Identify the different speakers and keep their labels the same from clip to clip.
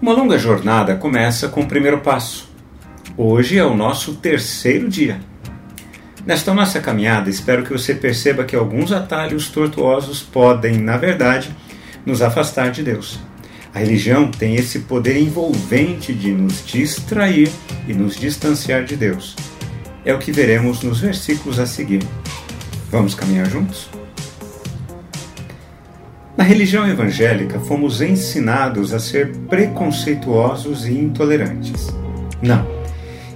Speaker 1: Uma longa jornada começa com o primeiro passo. Hoje é o nosso terceiro dia. Nesta nossa caminhada, espero que você perceba que alguns atalhos tortuosos podem, na verdade, nos afastar de Deus. A religião tem esse poder envolvente de nos distrair e nos distanciar de Deus. É o que veremos nos versículos a seguir. Vamos caminhar juntos? Na religião evangélica, fomos ensinados a ser preconceituosos e intolerantes. Não,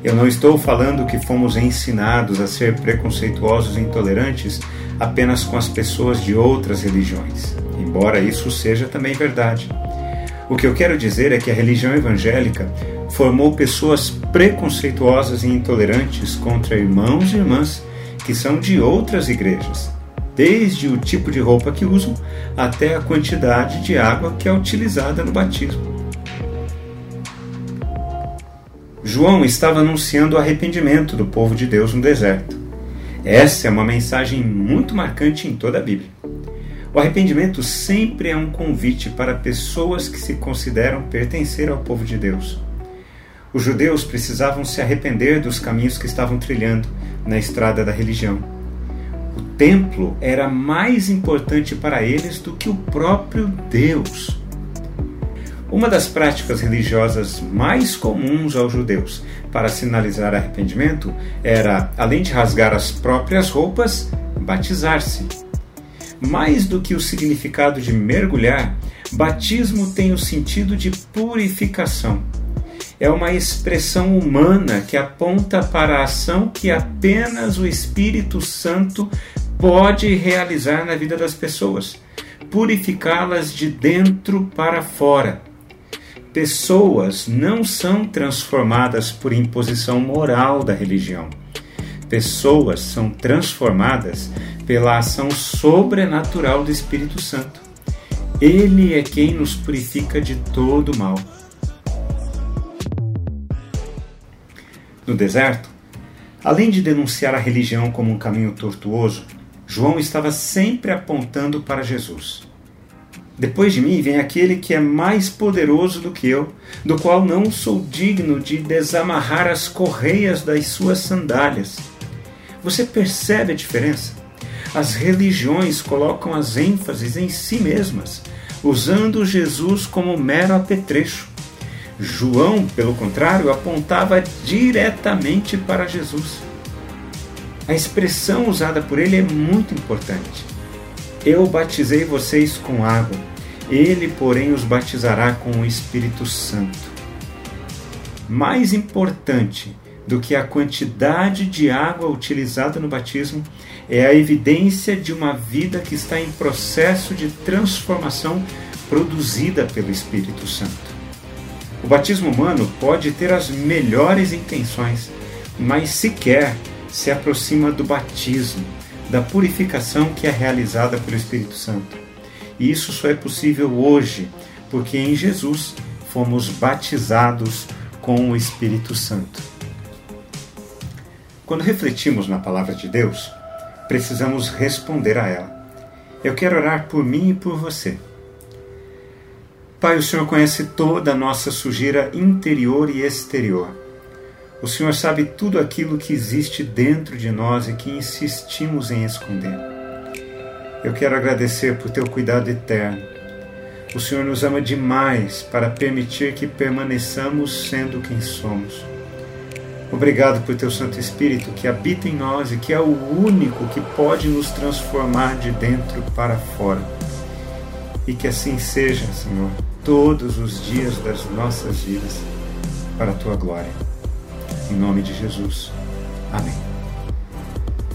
Speaker 1: eu não estou falando que fomos ensinados a ser preconceituosos e intolerantes apenas com as pessoas de outras religiões, embora isso seja também verdade. O que eu quero dizer é que a religião evangélica formou pessoas preconceituosas e intolerantes contra irmãos e irmãs que são de outras igrejas, desde o tipo de roupa que usam até a quantidade de água que é utilizada no batismo. João estava anunciando o arrependimento do povo de Deus no deserto. Essa é uma mensagem muito marcante em toda a Bíblia. O arrependimento sempre é um convite para pessoas que se consideram pertencer ao povo de Deus. Os judeus precisavam se arrepender dos caminhos que estavam trilhando na estrada da religião o templo era mais importante para eles do que o próprio Deus. Uma das práticas religiosas mais comuns aos judeus para sinalizar arrependimento era, além de rasgar as próprias roupas, batizar-se. Mais do que o significado de mergulhar, batismo tem o sentido de purificação é uma expressão humana que aponta para a ação que apenas o Espírito Santo pode realizar na vida das pessoas, purificá-las de dentro para fora. Pessoas não são transformadas por imposição moral da religião. Pessoas são transformadas pela ação sobrenatural do Espírito Santo. Ele é quem nos purifica de todo mal. No deserto, além de denunciar a religião como um caminho tortuoso, João estava sempre apontando para Jesus. Depois de mim vem aquele que é mais poderoso do que eu, do qual não sou digno de desamarrar as correias das suas sandálias. Você percebe a diferença? As religiões colocam as ênfases em si mesmas, usando Jesus como mero apetrecho. João, pelo contrário, apontava diretamente para Jesus. A expressão usada por ele é muito importante. Eu batizei vocês com água, ele, porém, os batizará com o Espírito Santo. Mais importante do que a quantidade de água utilizada no batismo é a evidência de uma vida que está em processo de transformação produzida pelo Espírito Santo. O batismo humano pode ter as melhores intenções, mas sequer se aproxima do batismo, da purificação que é realizada pelo Espírito Santo. E isso só é possível hoje, porque em Jesus fomos batizados com o Espírito Santo. Quando refletimos na palavra de Deus, precisamos responder a ela. Eu quero orar por mim e por você Pai, o Senhor conhece toda a nossa sujeira interior e exterior. O Senhor sabe tudo aquilo que existe dentro de nós e que insistimos em esconder. Eu quero agradecer por teu cuidado eterno. O Senhor nos ama demais para permitir que permaneçamos sendo quem somos. Obrigado por teu Santo Espírito que habita em nós e que é o único que pode nos transformar de dentro para fora. E que assim seja, Senhor todos os dias das nossas vidas para a tua glória. Em nome de Jesus. Amém.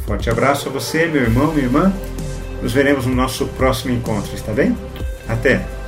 Speaker 1: Forte abraço a você, meu irmão, minha irmã. Nos veremos no nosso próximo encontro, está bem? Até!